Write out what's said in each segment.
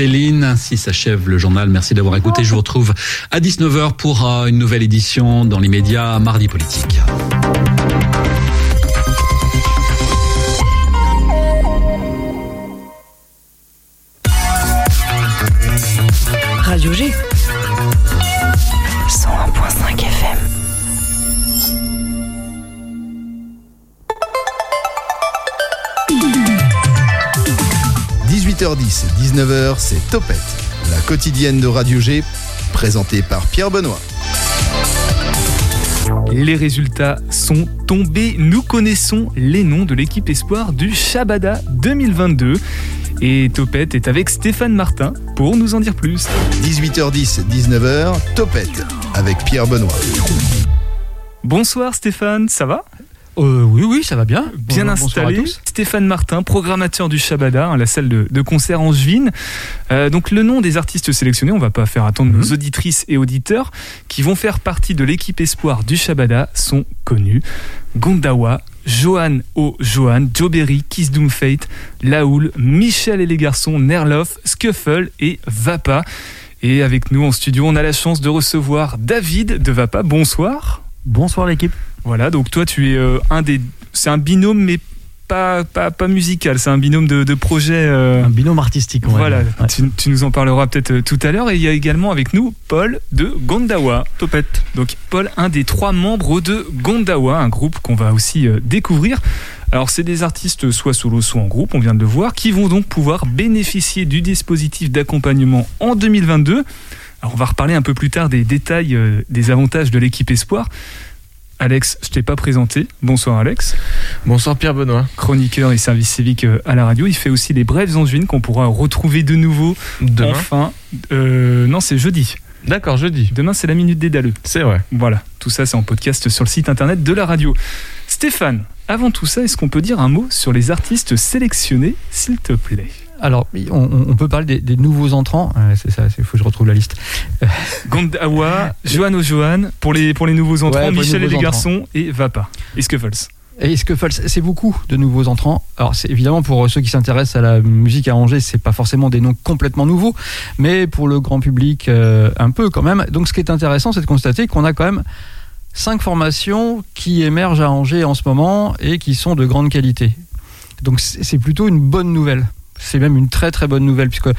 Céline. Ainsi s'achève le journal. Merci d'avoir écouté. Je vous retrouve à 19h pour euh, une nouvelle édition dans l'immédiat Mardi Politique. 18h10, 19h, c'est Topette, la quotidienne de Radio G, présentée par Pierre Benoît. Les résultats sont tombés. Nous connaissons les noms de l'équipe espoir du Shabada 2022. Et Topette est avec Stéphane Martin pour nous en dire plus. 18h10, 19h, Topette avec Pierre Benoît. Bonsoir Stéphane, ça va? Euh, oui, oui, ça va bien. Bien installé. Stéphane Martin, programmateur du Shabada, hein, la salle de, concert angevine. Euh, donc le nom des artistes sélectionnés, on va pas faire attendre nos mhm. auditrices et auditeurs qui vont faire partie de l'équipe espoir du Shabada sont connus. Gondawa, Johan O. Johan, Joe Berry, Kiss Doom Fate, Laoul, Michel et les garçons, Nerloff, Scuffle et Vapa. Et avec nous en studio, on a la chance de recevoir David de Vapa. Bonsoir. Bonsoir l'équipe. Voilà, donc toi tu es euh, un des... C'est un binôme mais pas, pas, pas musical, c'est un binôme de, de projet. Euh, un binôme artistique, Voilà, tu, nous en parleras peut-être euh, tout à l'heure. Et il y a également avec nous Paul de Gondawa. Topette. Donc Paul, un des trois membres de Gondawa, un groupe qu'on va aussi découvrir. Alors c'est des artistes soit solo, soit en groupe, on vient de le voir, qui vont donc pouvoir bénéficier du dispositif d'accompagnement en 2022. Alors on va reparler un peu plus tard des détails, des avantages de l'équipe Espoir. Alex, je t'ai pas présenté. Bonsoir Alex. Bonsoir Pierre Benoît. Chroniqueur et service civique euh, à la radio. Il fait aussi les brèves angevines qu'on pourra retrouver de nouveau demain. Enfin, euh, non, c'est jeudi. D'accord, jeudi. Demain, c'est la minute des daleux. C'est vrai. Voilà, tout ça, c'est en podcast sur le site internet de la radio. Stéphane, avant tout ça, est-ce qu'on peut dire un mot sur les artistes sélectionnés, s'il te plaît? Alors, on, peut parler des, nouveaux entrants. Euh, c'est ça, il faut que je retrouve la liste. Gondawa, Johan O'Johan, pour les, pour les nouveaux entrants, Michel et les garçons, et Vapa. Et Scuffles. Et Scuffles, c'est beaucoup de nouveaux entrants. Alors, c'est évidemment pour ceux qui s'intéressent à la musique à Angers, c'est pas forcément des noms complètement nouveaux, mais pour le grand public, euh, un peu quand même. Donc, ce qui est intéressant, c'est de constater qu'on a quand même cinq formations qui émergent à Angers en ce moment et qui sont de grande qualité. Donc, c'est plutôt une bonne nouvelle c'est même une très très bonne nouvelle puisque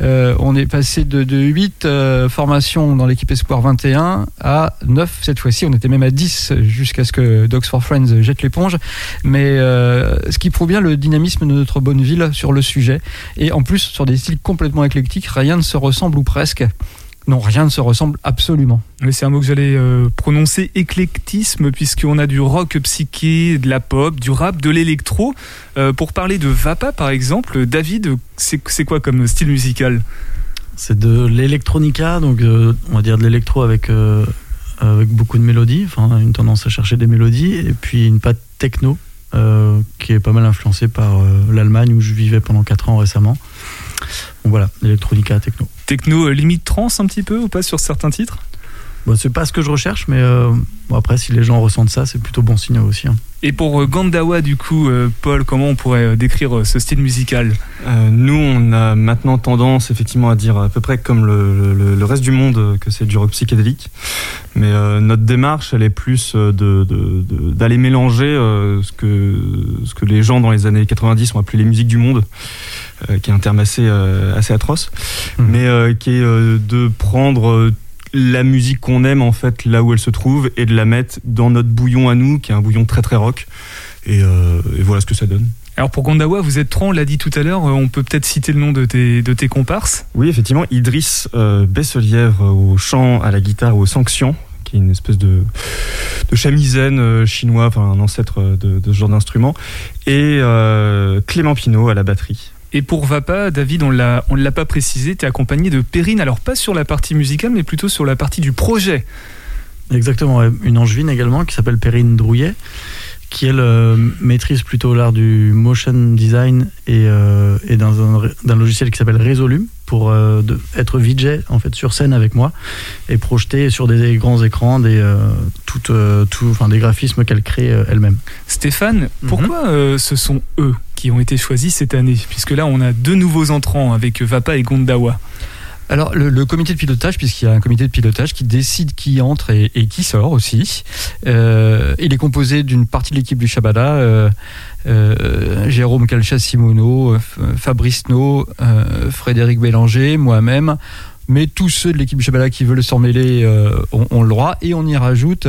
euh, on est passé de, de 8 euh, formations dans l'équipe Espoir 21 à 9 cette fois-ci. On était même à 10 jusqu'à ce que Dogs for Friends jette l'éponge. Mais euh, ce qui prouve bien le dynamisme de notre bonne ville sur le sujet. Et en plus, sur des styles complètement éclectiques, rien ne se ressemble ou presque. Non, rien ne se ressemble absolument. c'est un mot que j'allais euh, prononcer, éclectisme, puisqu'on a du rock psyché, de la pop, du rap, de l'électro. Euh, pour parler de Vapa, par exemple, David, c'est quoi comme style musical? C'est de l'électronica, donc euh, on va dire de l'électro avec, avec beaucoup de mélodies, enfin une tendance à chercher des mélodies, et puis une patte techno, qui est pas mal influencée par l'Allemagne, où je vivais pendant 4 ans récemment. Donc voilà, l'électronica techno. Techno euh, limite trans un petit peu ou pas sur certains titres? Bon, C'est pas ce que je recherche, mais euh, après, si les gens ressentent ça, c'est plutôt bon signe aussi. Hein. Et pour euh, Gandawa, du coup, Paul, comment on pourrait décrire ce style musical? Nous, on a maintenant tendance effectivement à dire à peu près comme le, reste du monde que c'est du rock psychédélique. Mais notre démarche, elle est plus d'aller mélanger ce, que, ce que les gens dans les années 90 ont appelé les musiques du monde. Euh, qui est un terme assez, euh, assez atroce, mmh. mais euh, qui est de prendre la musique qu'on aime en fait là où elle se trouve et de la mettre dans notre bouillon à nous, qui est un bouillon très très rock. Et, voilà ce que ça donne. Alors pour Gondawa, vous êtes trois, on l'a dit tout à l'heure, on peut peut-être citer le nom de tes, de tes comparses Oui, effectivement, Idriss euh, Besselièvre au chant, à la guitare, aux sanctions, qui est une espèce de, de chinois, enfin un ancêtre de, de ce genre d'instrument, et Clément Pinault à la batterie. Et pour Vapa, David, on ne l'a pas précisé, tu es accompagné de Perrine, alors pas sur la partie musicale, mais plutôt sur la partie du projet. Exactement, une angevine également qui s'appelle Perrine Drouillet, qui elle euh, maîtrise plutôt l'art du motion design et, euh, et dans un, logiciel qui s'appelle Resolume pour euh, de- être VJ en fait sur scène avec moi et projeter sur des grands écrans des euh, toutes, euh, tout, enfin des graphismes qu'elle crée euh, elle-même. Stéphane, Mhm. pourquoi ce sont eux qui ont été choisis cette année? Puisque là, on a deux nouveaux entrants avec Vapa et Gondawa. Alors, le, comité de pilotage, puisqu'il y a un comité de pilotage qui décide qui entre et, qui sort aussi, euh, il est composé d'une partie de l'équipe du Shabada, euh, euh, Jérôme Calcha-Simono, Fabrice No, Frédéric Bélanger, moi-même. Mais tous ceux de l'équipe du Shabada qui veulent s'en mêler euh, ont, le droit. Et on y rajoute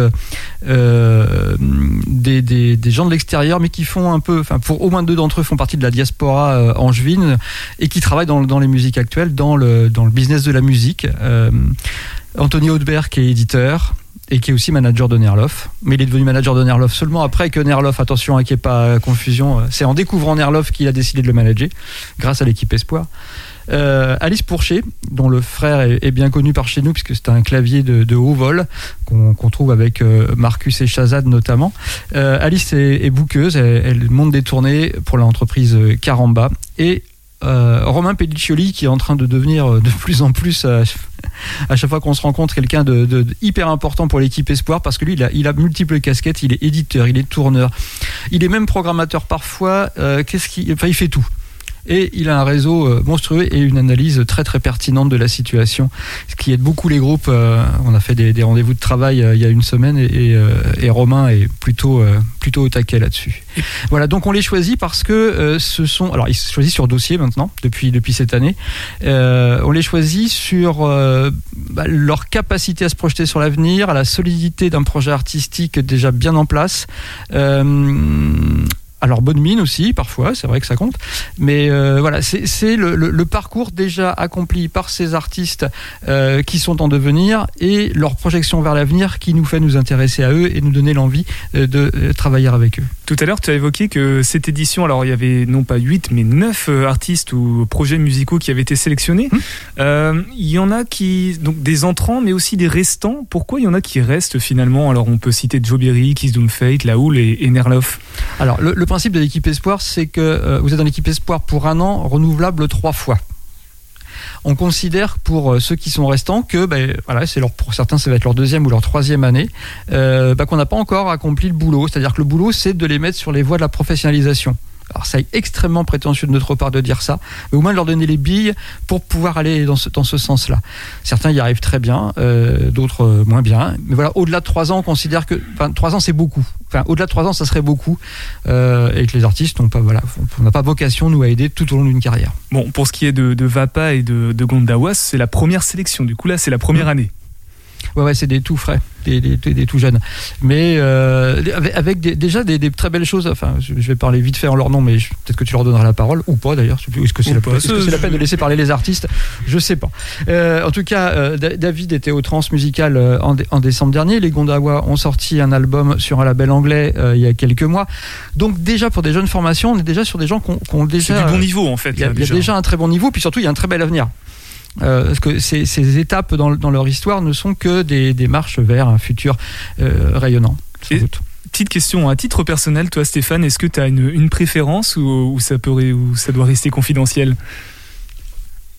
euh, des, gens de l'extérieur, mais qui font un peu, enfin, pour au moins deux d'entre eux font partie de la diaspora euh, angevine et qui travaillent dans, les musiques actuelles, dans le, business de la musique. Euh, Anthony Hautberg qui est éditeur et qui est aussi manager de Nerloff. Mais il est devenu manager de Nerloff seulement après que Nerloff, attention à qu'il n'y ait pas confusion, c'est en découvrant Nerloff qu'il a décidé de le manager, grâce à l'équipe Espoir. Euh, Alice Pourchet, dont le frère est, bien connu par chez nous, puisque c'est un clavier de, haut vol qu'on trouve avec euh, Marcus et Shazad notamment. Euh, Alice est, bouqueuse, elle, monte des tournées pour l'entreprise Caramba. Et Romain Pelliccioli, qui est en train de devenir de plus en plus, à chaque fois qu'on se rencontre, quelqu'un de, hyper important pour l'équipe Espoir, parce que lui, il a, multiples casquettes, il est éditeur, il est tourneur, il est même programmateur parfois, qu'est-ce enfin, il fait tout. Et il a un réseau euh, monstrueux et une analyse très très pertinente de la situation, ce qui aide beaucoup les groupes. euh, on a fait des, des rendez-vous de travail euh, il y a une semaine et, Romain est plutôt plutôt au taquet là-dessus. Voilà, donc on les choisit parce que ce sont. Alors, ils se choisissent sur dossier maintenant, depuis, depuis cette année. On les choisit sur bah, leur capacité à se projeter sur l'avenir, à la solidité d'un projet artistique déjà bien en place. Alors bonne mine aussi, parfois, c'est vrai que ça compte. Mais euh, voilà, c'est le, le- le parcours déjà accompli par ces artistes euh, qui sont en devenir et leur projection vers l'avenir qui nous fait nous intéresser à eux et nous donner l'envie euh, de travailler avec eux. Tout à l'heure, tu as évoqué que cette édition, alors il y avait non pas 8, mais 9 artistes ou projets musicaux qui avaient été sélectionnés. Euh, Il y en a qui, donc des entrants, mais aussi des restants. Pourquoi il y en a qui restent finalement? Alors on peut citer Joe Berry, Kiss Doom Fate, La Houle et, et Nerloff. Alors, le, le principe de l'équipe Espoir, c'est que euh, vous êtes dans l'équipe Espoir pour un an, renouvelable trois fois. On considère pour euh, ceux qui sont restants que, ben, pour certains, ça va être leur deuxième ou leur troisième année, euh, ben, qu'on n'a pas encore accompli le boulot. C'est-à-dire que le boulot, c'est de les mettre sur les voies de la professionnalisation. Alors, ça est extrêmement prétentieux de notre part de dire ça, mais au moins de leur donner les billes pour pouvoir aller dans ce, dans ce sens-là. Certains y arrivent très bien, euh, d'autres euh, moins bien. Mais voilà, au-delà de trois ans, on considère que, enfin, trois ans, c'est beaucoup. Enfin, au-delà de trois ans, ça serait beaucoup, euh, et que les artistes n'ont pas, voilà, on n'a pas vocation nous à aider tout au long d'une carrière. Bon, pour ce qui est de, de Vapa et de, de Gondawa, c'est la première sélection. Du coup, là, c'est la première année. Ouais, ouais, c'est des tout frais, des, des, tout jeunes. Mais euh, avec, des- déjà des, très belles choses. Enfin, je vais parler vite fait en leur nom, mais peut-être que tu leur donneras la parole ou pas d'ailleurs. Est-ce que c'est la, pas, est-ce que c'est la peine de laisser parler les artistes? Je sais pas. Euh, en tout cas, euh, Da- David était au Transmusical euh, en, dé- en décembre dernier. Les Gondawa ont sorti un album sur un label anglais il y a quelques mois. Donc déjà pour des jeunes formations, on est déjà sur des gens qui ont, ont C'est déjà du bon niveau en fait. il y, a, là, il y a déjà un très bon niveau, puis surtout il y a un très bel avenir. Euh, parce que ces, ces étapes dans, dans leur histoire ne sont que des, des marches vers un futur euh, rayonnant. sans Et- doute. Petite question, à titre personnel, toi Stéphane, est-ce que tu as une, une préférence ou, ou ça peut, ou ça doit rester confidentiel?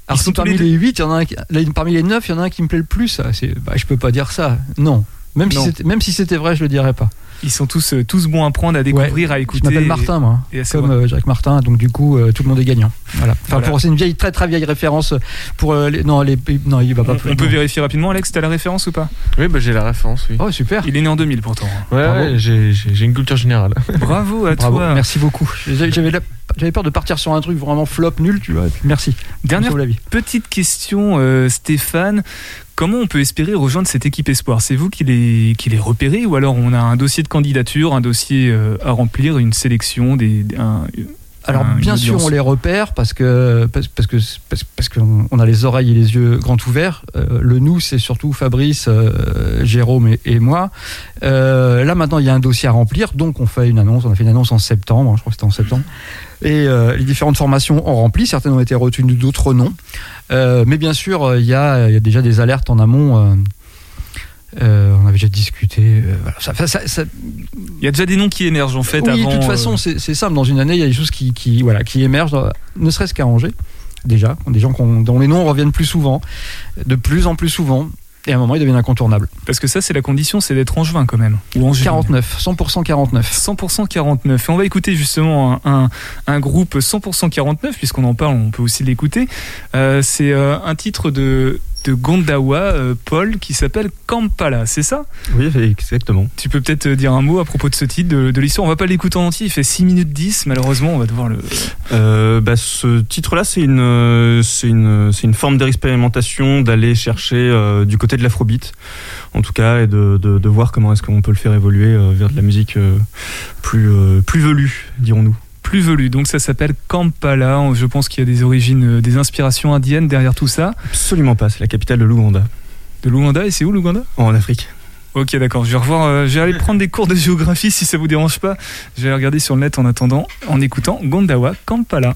Alors, sont parmi les deux- les 8, il y en a un qui- parmi les 9, il y en a un qui me plaît le plus. ça, Bah, je peux pas dire ça. Non. Même si Non. c'était- même si c'était vrai, je le dirais pas. Ils sont tous, euh, tous bons à prendre, à découvrir, à Je écouter. m'appelle et- Martin, moi. et comme euh, Jacques Martin, donc du coup, euh, tout le monde est gagnant. Voilà. Enfin, Voilà. c'est une vieille, très très vieille référence pour euh, les, non, les, non, il va pas. On, on peut vérifier rapidement, Alex, t'as la référence ou pas? Oui, bah, j'ai la référence, oui. Oh super. Il est né en 2000 pourtant. Ouais, j'ai une culture générale. Bravo à Bravo. toi. Merci beaucoup. J'avais j'avais la- j'avais peur de partir sur un truc vraiment flop nul, tu vois. merci. Dernière petite question, euh, Stéphane. Comment on peut espérer rejoindre cette équipe Espoir? C'est vous qui les, qui repérez ou alors on a un dossier de candidature, un dossier euh, à remplir, une sélection, des, Alors un- bien sûr on les repère parce que parce, parce que parce, parce qu'on on a les oreilles et les yeux grands ouverts. Euh, le nous c'est surtout Fabrice, euh, Jérôme et, et moi. Euh, là maintenant il y a un dossier à remplir donc on fait une annonce. On a fait une annonce en septembre, je crois que c'était en septembre. Et les différentes formations ont rempli, certaines ont été retenues, d'autres non. Mais bien sûr, il y, a, il y a déjà des alertes en amont. Euh, euh, on avait déjà discuté. euh, voilà. Ça- ça- ça- ça- Il y a déjà des noms qui émergent en fait oui, avant. de toute euh, façon, c'est c'est simple. Dans une année, il y a des choses qui, qui, voilà, qui émergent, dans- ne serait-ce qu'à Angers. déjà, des gens dont les noms reviennent plus souvent, de plus en plus souvent, et à un moment ils deviennent incontournables. Parce que ça, c'est la condition, c'est d'être angevin quand même. Ou angevine. 49, 100% 49. 100% 49. Et on va écouter justement un, un, un groupe 100% 49, puisqu'on en parle, on peut aussi l'écouter. Euh, c'est euh, un titre de, de Gondawa, euh, Paul, qui s'appelle Kampala, c'est ça? Oui, exactement. Tu peux peut-être euh, dire un mot à propos de ce titre, de, de l'histoire. On va pas l'écouter en entier, il fait 6 minutes 10, malheureusement, on va devoir le... Euh, bah, ce titre-là, c'est une, c'est une, une forme d'expérimentation d'aller chercher euh, du côté de l'afrobeat, en tout cas, et de, de, de voir comment est-ce qu'on peut le faire évoluer vers de la musique plus, plus velue, dirons-nous. Plus velu. Donc ça s'appelle Kampala. Je pense qu'il y a des origines, euh, des inspirations indiennes derrière tout ça. Absolument pas, c'est la capitale de l'Ouganda, De l'Ouganda, et c'est où l'Ouganda? En Afrique. Ok, d'accord. Je vais revoir. euh, je vais aller prendre des cours de géographie si ça vous dérange pas. Je vais regarder sur le net en attendant, en écoutant Gondawa Kampala.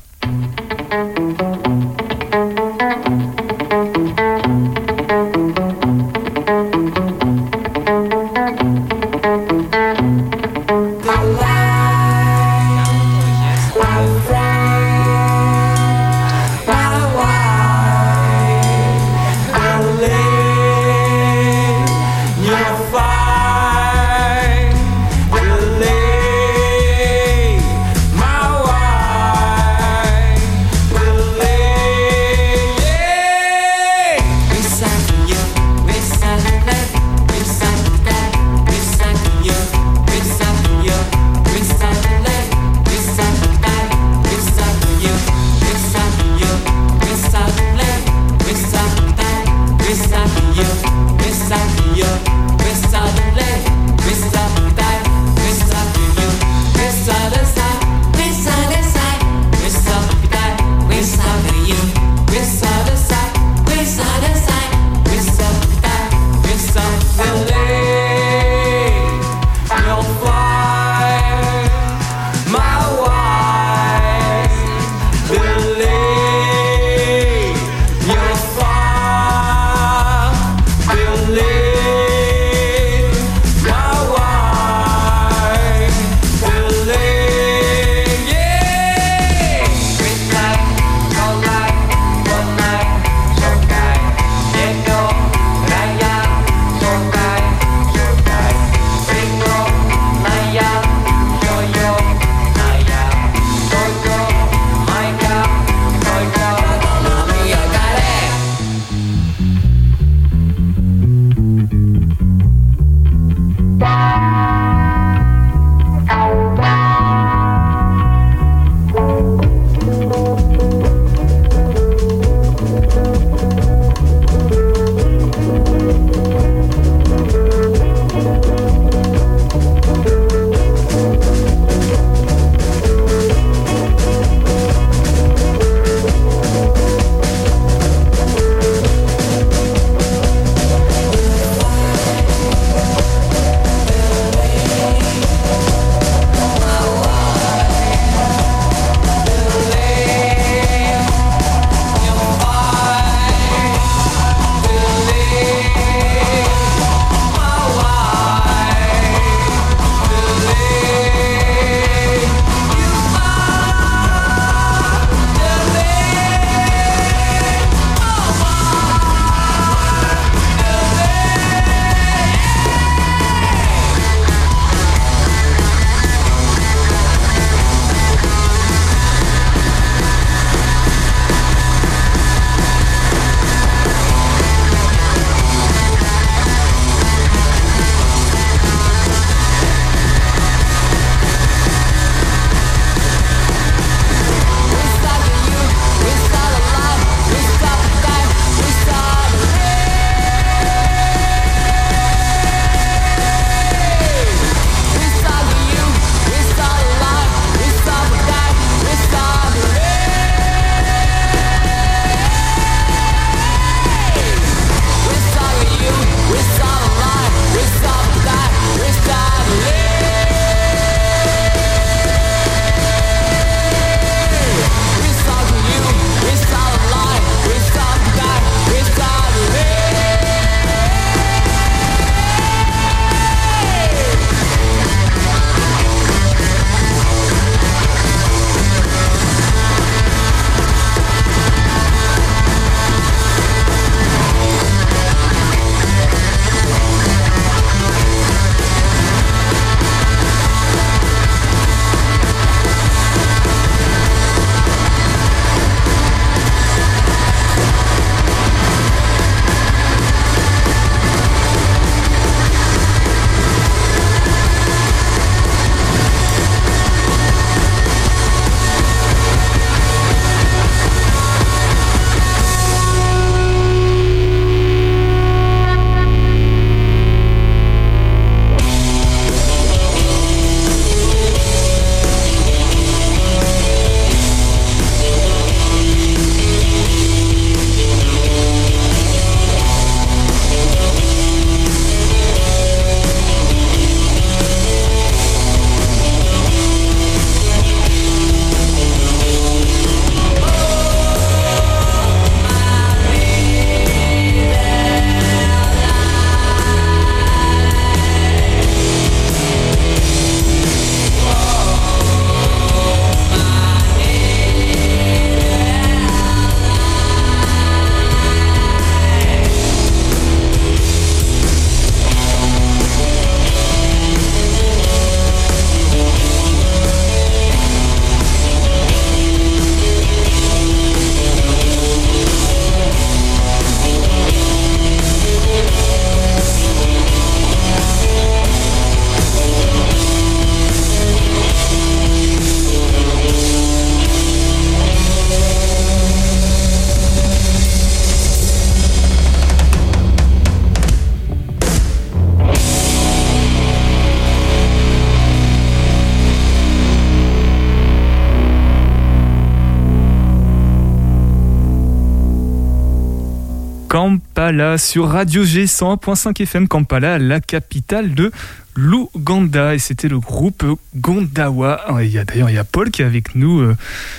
Sur Radio G 100.5 FM Kampala, la capitale de l'Ouganda et c'était le groupe Gondawa. D'ailleurs il y a Paul qui est avec nous. Euh,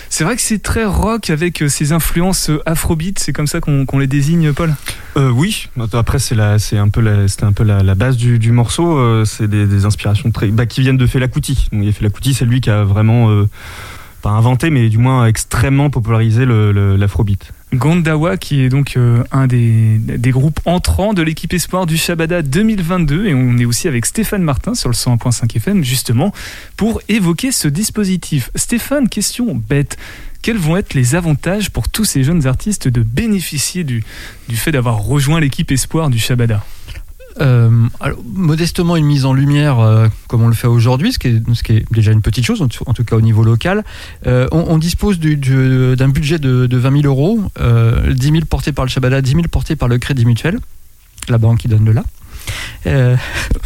C'est vrai que c'est très rock avec euh, ses influences euh, afrobeat, c'est comme ça qu'on les désigne Paul? Euh, oui, après c'est un peu la, c'était un peu la, base du, morceau. euh, c'est des, inspirations bah, qui viennent de Fela Kuti. Donc, Fela Kuti, c'est lui qui a vraiment euh, pas inventé, mais du moins extrêmement popularisé l'afrobeat. Gondawa qui est donc euh, un des, des groupes entrants de l'équipe espoir du Shabada 2022 et on est aussi avec Stéphane Martin sur le 101.5 FM justement pour évoquer ce dispositif. Stéphane, question bête. Quels vont être les avantages pour tous ces jeunes artistes de bénéficier du, du fait d'avoir rejoint l'équipe espoir du Shabada? Euh, modestement une mise en lumière euh, comme on le fait aujourd'hui, ce, qui est- déjà une petite chose, en tout, cas au niveau local. Euh, on, dispose du- du- d'un budget de, de 20 000 euros, euh, 10 000 portés par le Shabada, 10 000 portés par le Crédit Mutuel, la banque qui donne de là. Euh,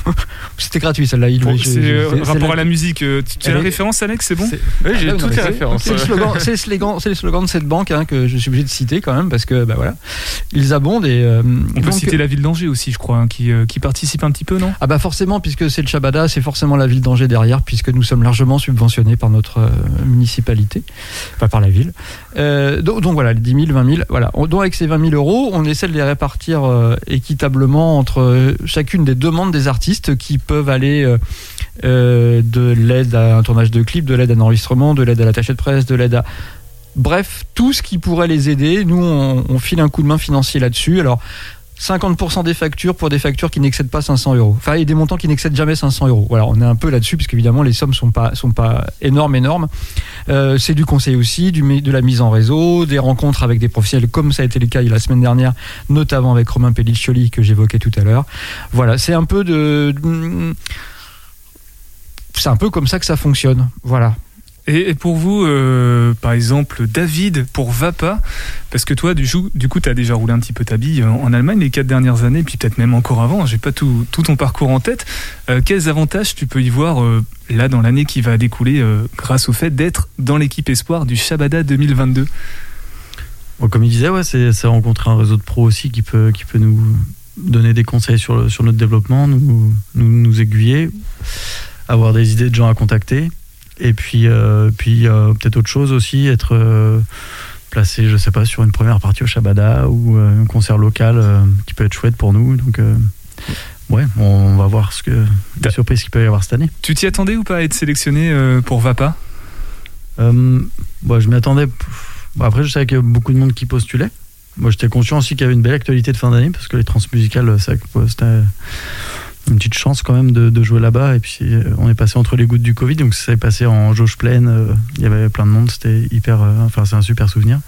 C'était gratuit celle-là. il- Bon, C'est euh, c'est- rapport à la musique. euh, Tu as Elle la référence Alex, c'est bon Oui, j'ai Ah, toutes les références. C'est le, le slogan- de cette banque hein, que je suis obligé de citer quand même parce que bah voilà, ils abondent et euh, On peut citer la ville d'Angers aussi, je crois, hein, qui, euh, qui participe un petit peu, non? Ah bah forcément, puisque c'est le Shabada, c'est forcément la ville d'Angers derrière, puisque nous sommes largement subventionnés par notre municipalité, enfin par la ville. Donc, donc voilà, les 10 000, 20 000, voilà. On- donc avec ces 20 000 euros, on essaie de les répartir équitablement entre chacune des demandes des artistes qui peuvent aller euh, euh, de l'aide à un tournage de clip, de l'aide à un enregistrement, de l'aide à l'attaché de presse, de l'aide à... Bref, tout ce qui pourrait les aider, nous on, on file un coup de main financier là-dessus. Alors 50% des factures pour des factures qui n'excèdent pas 500 euros. Enfin, et des montants qui n'excèdent jamais 500 euros. Voilà, on est un peu là-dessus, parce qu'évidemment, les sommes sont pas, sont pas énormes, énormes. Euh, c'est du conseil aussi, du, de la mise en réseau, des rencontres avec des professionnels, comme ça a été le cas la semaine dernière, notamment avec Romain Pelliccioli, que j'évoquais tout à l'heure. Voilà, c'est un peu de. C'est un peu comme ça que ça fonctionne. Voilà. Et, pour vous, euh, par exemple, David, pour Vapa, parce que toi, du, coup, tu as déjà roulé un petit peu ta bille en, en Allemagne les quatre dernières années, puis peut-être même encore avant, j'ai pas tout, ton parcours en tête. Euh, quels avantages tu peux y voir euh, là dans l'année qui va découler euh, grâce au fait d'être dans l'équipe espoir du Shabada 2022 Bon, comme il disait, ouais, c'est rencontrer un réseau de pros aussi qui peut, qui peut nous donner des conseils sur, sur notre développement, nous, nous aiguiller, avoir des idées de gens à contacter. Et puis, euh, puis euh, peut-être autre chose aussi, être euh, placé, je sais pas, sur une première partie au Shabada ou euh, un concert local euh, qui peut être chouette pour nous. Donc, euh, ouais, on va voir ce que, les surprises qu'il peut y avoir cette année. Tu t'y attendais ou pas à être sélectionné pour Vapa? Bon, je m'y attendais. Bon, après, je savais qu'il y avait beaucoup de monde qui postulait. Moi, j'étais conscient aussi qu'il y avait une belle actualité de fin d'année parce que les transmusicales, ça, c'était une petite chance quand même de, de jouer là-bas. Et puis, euh, on est passé entre les gouttes du Covid, donc ça s'est passé en jauge pleine. euh, Il y avait plein de monde, c'était hyper. euh, enfin, c'est un super souvenir.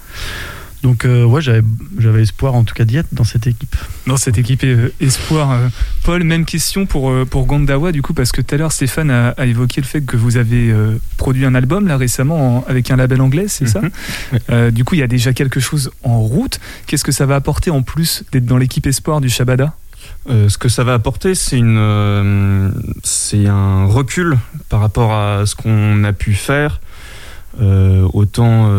Donc, euh, ouais, j'avais j'avais espoir en tout cas d'y être dans cette équipe. dans cette équipe euh, Espoir. Euh, Paul, même question pour, euh, pour Gondawa, du coup, parce que tout à l'heure, Stéphane a, a évoqué le fait que vous avez euh, produit un album là récemment en- avec un label anglais, c'est ça Mhm. Euh, Du coup, il y a déjà quelque chose en route. Qu'est-ce que ça va apporter en plus d'être dans l'équipe Espoir du Shabada? Euh, ce que ça va apporter, c'est une, euh, c'est un recul par rapport à ce qu'on a pu faire. Euh, autant,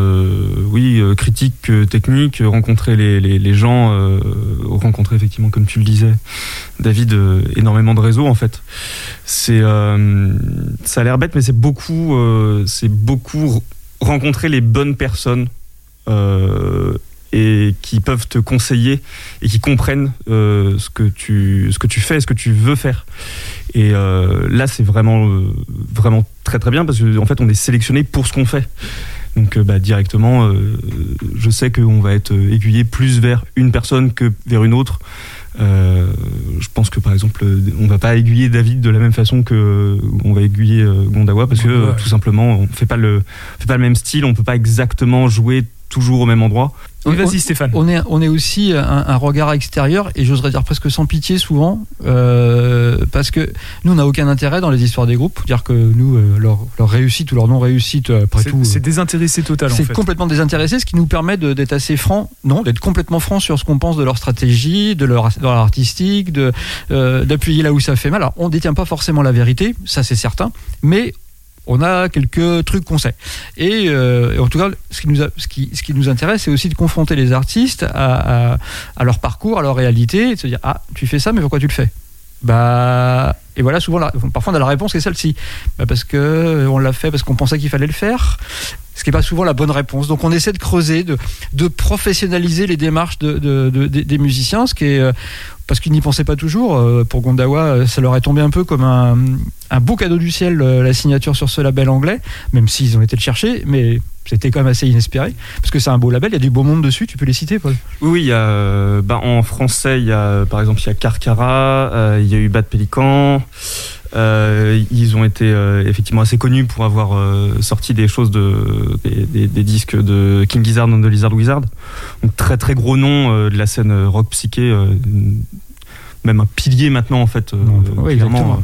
oui, critique que technique, rencontrer les, les, les gens, rencontrer effectivement, comme tu le disais, David, énormément de réseaux en fait. C'est, ça a l'air bête, mais c'est beaucoup, c'est beaucoup rencontrer les bonnes personnes et qui peuvent te conseiller et qui comprennent euh, ce, que tu, ce que tu fais, ce que tu veux faire. Et euh, là, c'est vraiment, euh, vraiment très très bien parce qu'en en fait, on est sélectionné pour ce qu'on fait. Donc, bah, directement, je sais qu'on va être aiguillé plus vers une personne que vers une autre. Euh, je pense que par exemple, on va pas aiguiller David de la même façon que on va aiguiller Gondawa parce que ouais. tout simplement, on fait pas le, on fait pas le même style, on peut pas exactement jouer toujours au même endroit. Oui, vas-y, Stéphane. On est, on est aussi un, un regard extérieur, et j'oserais dire presque sans pitié souvent, euh, parce que nous, on n'a aucun intérêt dans les histoires des groupes. Dire que nous, euh, leur, leur réussite ou leur non-réussite, euh, après tout. c'est désintéressé total en c'est fait. complètement désintéressé, ce qui nous permet d'être assez franc, non, d'être complètement franc sur ce qu'on pense de leur stratégie, de leur, de leur artistique, euh, d'appuyer là où ça fait mal. Alors, on détient pas forcément la vérité, ça c'est certain, mais on a quelques trucs qu'on sait. Et, euh, et en tout cas, ce qui nous, intéresse, c'est aussi de confronter les artistes à, à leur parcours, à leur réalité, et de se dire ah tu fais ça, mais pourquoi tu le fais? Bah et voilà souvent parfois on a la réponse qui est celle-ci. Bah, parce que euh, on l'a fait parce qu'on pensait qu'il fallait le faire ce qui n'est pas souvent la bonne réponse. Donc on essaie de creuser de, professionnaliser les démarches de, de- de- des- musiciens ce qui est euh, parce qu'ils n'y pensaient pas toujours. Euh, pour Gondawa ça leur est tombé un peu comme un, un beau cadeau du ciel la signature sur ce label anglais même s'ils ont été le chercher mais c'était quand même assez inespéré parce que c'est un beau label il y a du beau monde dessus tu peux les citer Paul? Oui, il y a, bah, en français, il y a, par exemple, il y a Carcara, euh, il y a eu Bad Pélican. Euh, ils ont été euh, effectivement assez connus pour avoir euh, sorti des choses de des, des- des disques de King Gizzard and the Lizard Wizard. Donc très très gros nom de la scène rock psyché, même un pilier maintenant en fait. euh, Oui, clairement, exactement.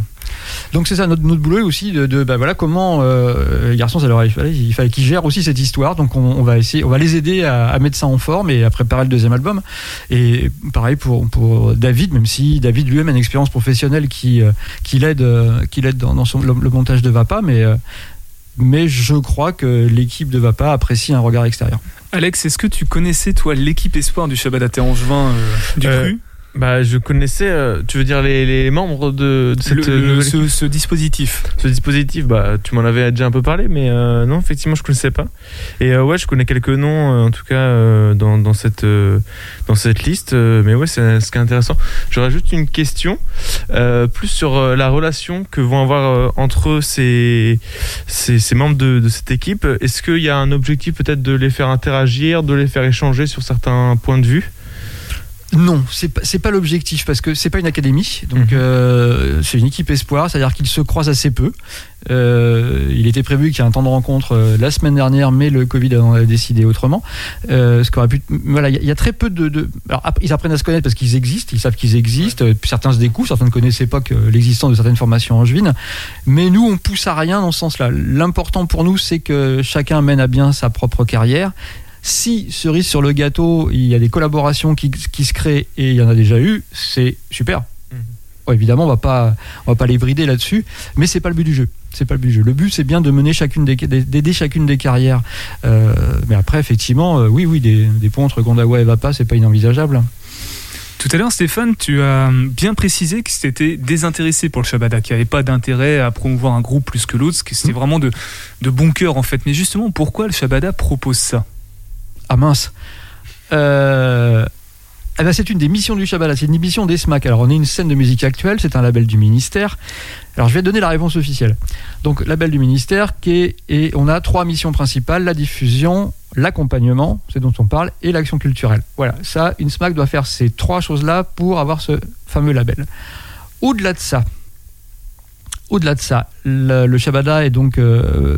Donc c'est ça notre, notre boulot aussi de, de bah voilà comment euh, les garçons ça leur il fallait il fallait qu'ils gèrent aussi cette histoire. Donc on, on va essayer on va les aider à, à mettre ça en forme et à préparer le deuxième album. Et pareil pour pour David même si David lui-même a une expérience professionnelle qui euh, qui l'aide euh, qui l'aide dans, dans son, le, le montage de Vapa mais euh, mais je crois que l'équipe de Vapa apprécie un regard extérieur. Alex, est-ce que tu connaissais, toi, l'équipe espoir du Shabbat à Angevin euh, du Euh, cru? Bah, je connaissais, euh, tu veux dire les, les membres de, de cette Le- le- nouvelle ce, ce dispositif ce dispositif, bah, tu m'en avais déjà un peu parlé, mais euh, non, effectivement, je connaissais pas. Et euh, ouais, je connais quelques noms, euh, en tout cas, euh, dans, dans, cette, euh, dans cette liste. euh, mais ouais, c'est ce qui est intéressant. J'aurais juste une question, euh, plus sur la relation que vont avoir euh, entre ces, ces, ces membres de, de cette équipe. Est-ce qu'il y a un objectif peut-être de les faire interagir, de les faire échanger sur certains points de vue? Non, c'est pas, pas l'objectif parce que c'est pas une académie, donc Mhm. euh, c'est une équipe espoir, c'est-à-dire qu'ils se croisent assez peu. Euh, il était prévu qu'il y ait un temps de rencontre euh, la semaine dernière, mais le Covid en a décidé autrement. Ce qu'aurait pu, voilà, il y, a- il y a très peu de, de- alors ils apprennent à se connaître parce qu'ils existent, ils savent qu'ils existent. Certains se découvrent, certains ne connaissaient pas que l'existence de certaines formations angevines. Mais nous, on pousse à rien dans ce sens-là. L'important pour nous, c'est que chacun mène à bien sa propre carrière. Si cerise sur le gâteau, il y a des collaborations qui, qui se créent et il y en a déjà eu, c'est super. Mhm. Bon, évidemment, on va pas, on va pas les brider là-dessus, mais c'est pas le but du jeu. C'est pas le but du jeu. Le but, c'est bien de mener chacune des, d'aider chacune des carrières. Euh, mais après, effectivement, euh, oui, oui, des, des ponts entre Gondawa et Vapa, c'est pas inenvisageable. Tout à l'heure, Stéphane, tu as bien précisé que c'était désintéressé pour le Shabada, qu'il n'y avait pas d'intérêt à promouvoir un groupe plus que l'autre, que c'était vraiment de, de bon cœur en fait. Mais justement, pourquoi le Shabada propose ça? Ah mince. Euh, eh ben, c'est une des missions du Shabbat, c'est une mission des SMAC. Alors on est une scène de musique actuelle, c'est un label du ministère. Alors je vais donner la réponse officielle. Donc label du ministère et on a trois missions principales la diffusion, l'accompagnement, c'est dont on parle, et l'action culturelle. Voilà, ça, une SMAC doit faire ces trois choses-là pour avoir ce fameux label. Au-delà de ça, au-delà de ça, le, le est donc euh,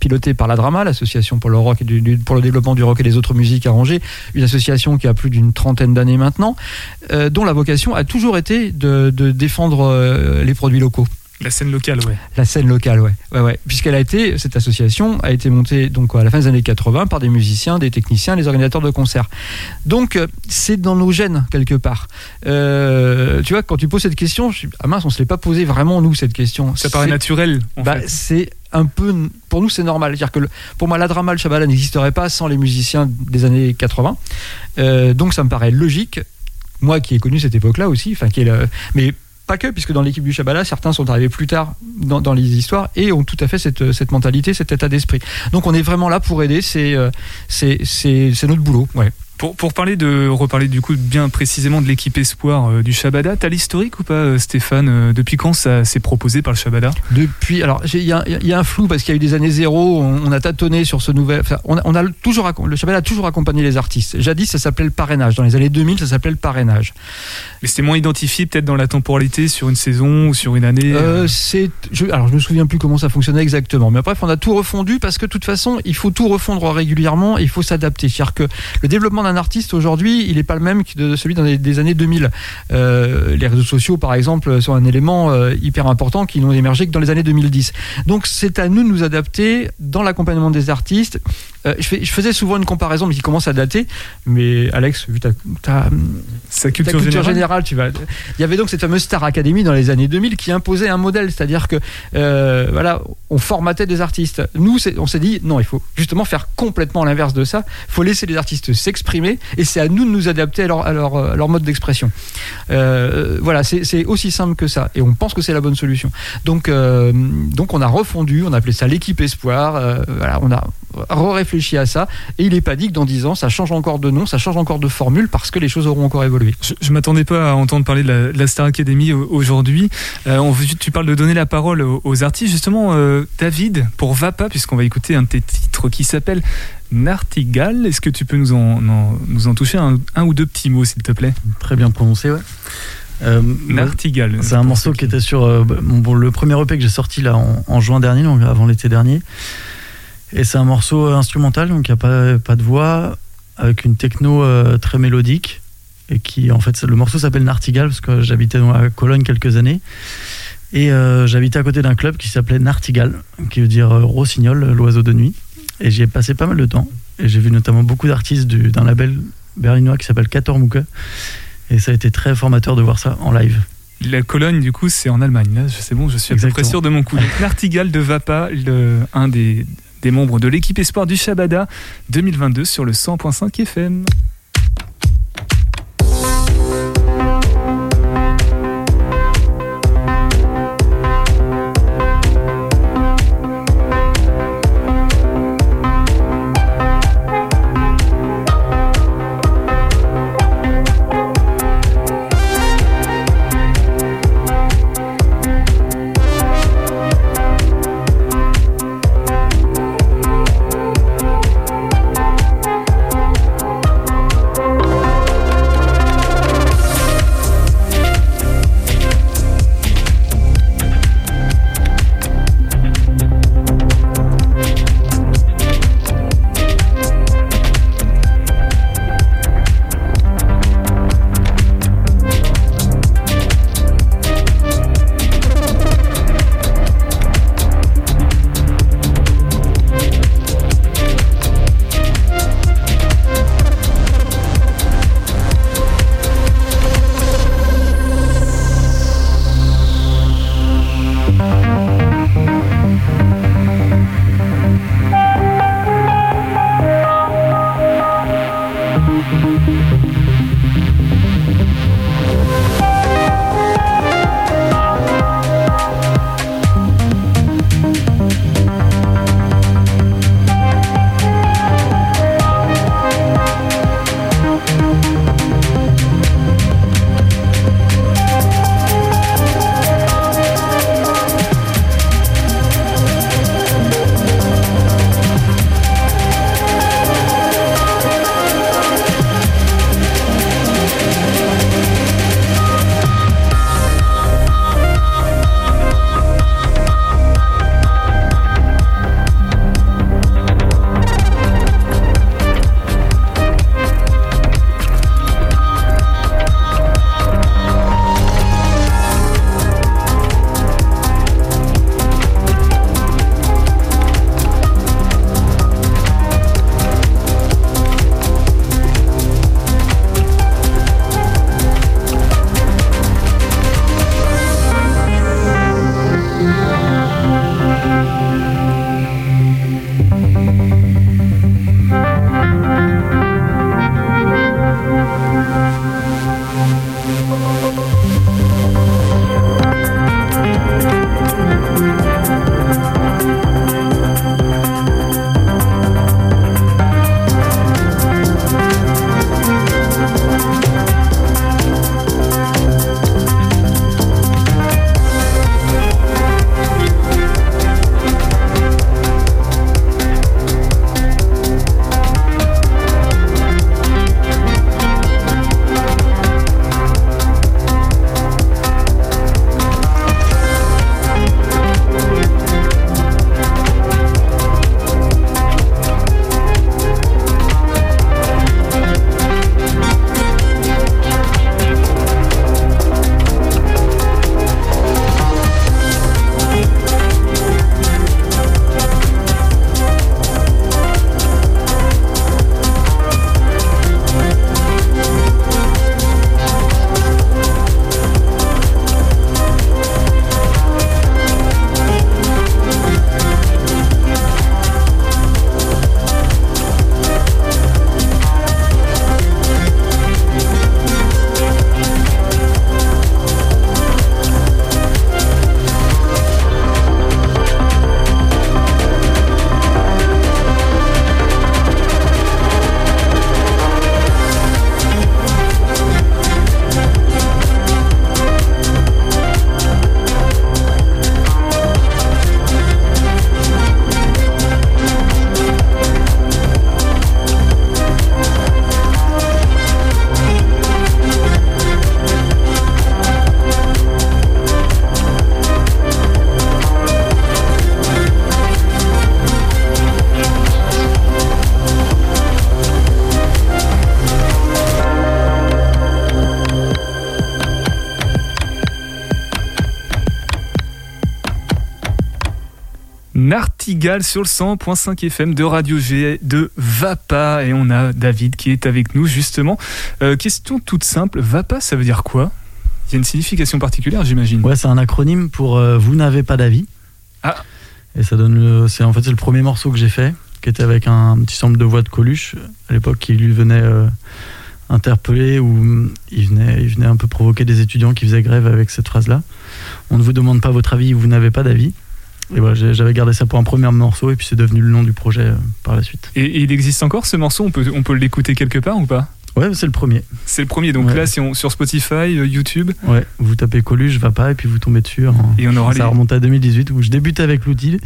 piloté par la Drama, l'association pour le développement du rock et des autres musiques arrangées, une association qui a plus d'une trentaine d'années maintenant, euh, dont la vocation a toujours été de, de défendre euh, les produits locaux. La scène locale, ouais. La scène locale, ouais, ouais, ouais. Puisqu'elle a été, cette association a été montée donc à la fin des années 80 par des musiciens, des techniciens, des organisateurs de concerts. Donc euh, c'est dans nos gènes quelque part. Euh, tu vois, quand tu poses cette question, je suis ah mince, on se l'est pas posé vraiment nous cette question. Ça paraît naturel, en bah, c'est un peu pour nous c'est normal c'est-à-dire que le- pour moi la drama le Shabala n'existerait pas sans les musiciens des années 80 Euh, donc ça me paraît logique moi qui ai connu cette époque-là aussi enfin qui est le- mais pas que, puisque dans l'équipe du Shabala, certains sont arrivés plus tard dans, les histoires et ont tout à fait cette, cette mentalité, cet état d'esprit. Donc on est vraiment là pour aider, c'est euh, notre boulot. Ouais. Pour, pour parler de reparler du coup bien précisément de l'équipe espoir euh, du Shabada, t'as l'historique ou pas, euh, Stéphane euh, Depuis quand ça s'est proposé par le Shabada? Depuis, alors il y, a- il y a un flou parce qu'il y a eu des années zéro, on, on a tâtonné sur ce nouvel. enfin, on, a, on a toujours le Chabal a toujours accompagné les artistes. Jadis, ça s'appelait le parrainage. Dans les années 2000, ça s'appelait le parrainage. Mais c'était moins identifié peut-être dans la temporalité sur une saison ou sur une année. Euh, c'est, je, alors je me souviens plus comment ça fonctionnait exactement, mais bref, on a tout refondu parce que de toute façon, il faut tout refondre régulièrement, et il faut s'adapter. C'est-à-dire que le développement d'un artiste aujourd'hui, il n'est pas le même que celui dans des années 2000. Euh, les réseaux sociaux, par exemple, sont un élément euh, hyper important qui n'ont émergé que dans les années 2010. Donc c'est à nous de nous adapter dans l'accompagnement des artistes. Euh, je, fais- je faisais souvent une comparaison, mais qui commence à dater. Mais Alex, vu ta, ta, Sa ta culture, culture générale. générale, tu vas. Il y avait donc cette fameuse Star Academy dans les années 2000 qui imposait un modèle, c'est-à-dire que euh, voilà, on formatait des artistes. Nous, on s'est dit non, il faut justement faire complètement l'inverse de ça. Il faut laisser les artistes s'exprimer et c'est à nous de nous adapter à leur, à leur, à leur mode d'expression. Euh, voilà, c'est aussi simple que ça et on pense que c'est la bonne solution. Donc, euh, donc on a refondu, on a appelé ça l'équipe espoir. euh, voilà, on a réfléchi à ça et il est pas dit que dans 10 ans ça change encore de nom, ça change encore de formule parce que les choses auront encore évolué. Je, je m'attendais pas à entendre parler de la, de la Star Academy au- aujourd'hui. Euh, on tu parles de donner la parole aux, aux artistes. Justement, euh, David, pour Vapa, puisqu'on va écouter un de tes titres qui s'appelle Nartigal, est-ce que tu peux nous en, en- nous en toucher un, un ou deux petits mots, s'il te plaît? Très bien prononcé, ouais. Euh, Nartigal. C'est un morceau qui était sur bon, le premier EP que j'ai sorti là en, en juin dernier, donc avant l'été dernier. Et c'est un morceau euh, instrumental, donc il n'y a pas, pas de voix, avec une techno euh, très mélodique. Et qui, en fait, le morceau s'appelle Nartigal, parce que j'habitais dans la Cologne quelques années. Et euh, j'habitais à côté d'un club qui s'appelait Nartigal, qui veut dire euh, rossignol, l'oiseau de nuit. Et j'y ai passé pas mal de temps. Et j'ai vu notamment beaucoup d'artistes du- d'un label berlinois qui s'appelle Katormuke. Et ça a été très formateur de voir ça en live. La Cologne, du coup, c'est en Allemagne. Là, c'est bon, je suis à peu près sûr de mon coup. Donc, Nartigal de Vapa, le- un des, des membres de l'équipe Espoir du Shabada 2022 sur le 100.5 FM. Sur le 100.5 FM de Radio G de Vapa et on a David qui est avec nous justement. Euh, question toute simple, Vapa ça veut dire quoi? Il y a une signification particulière j'imagine. Ouais, c'est un acronyme pour euh, Vous n'avez pas d'avis. Ah. Et ça donne le. C'est en fait c'est le premier morceau que j'ai fait, qui était avec un petit sample de voix de Coluche à l'époque qui lui venait euh, interpeller ou mm, il venait, il venait un peu provoquer des étudiants qui faisaient grève avec cette phrase-là. On ne vous demande pas votre avis, vous n'avez pas d'avis. Et voilà, j'avais gardé ça pour un premier morceau et puis c'est devenu le nom du projet euh, par la suite. Et, et il existe encore ce morceau, on peut, on peut l'écouter quelque part ou pas? Ouais, c'est le premier. C'est le premier, donc Ouais. là si on, sur Spotify, euh, YouTube, Ouais, vous tapez Coluche, va pas et puis vous tombez dessus. en- et on aura Ça les... remonte à 2018 où je débutais avec l'outil.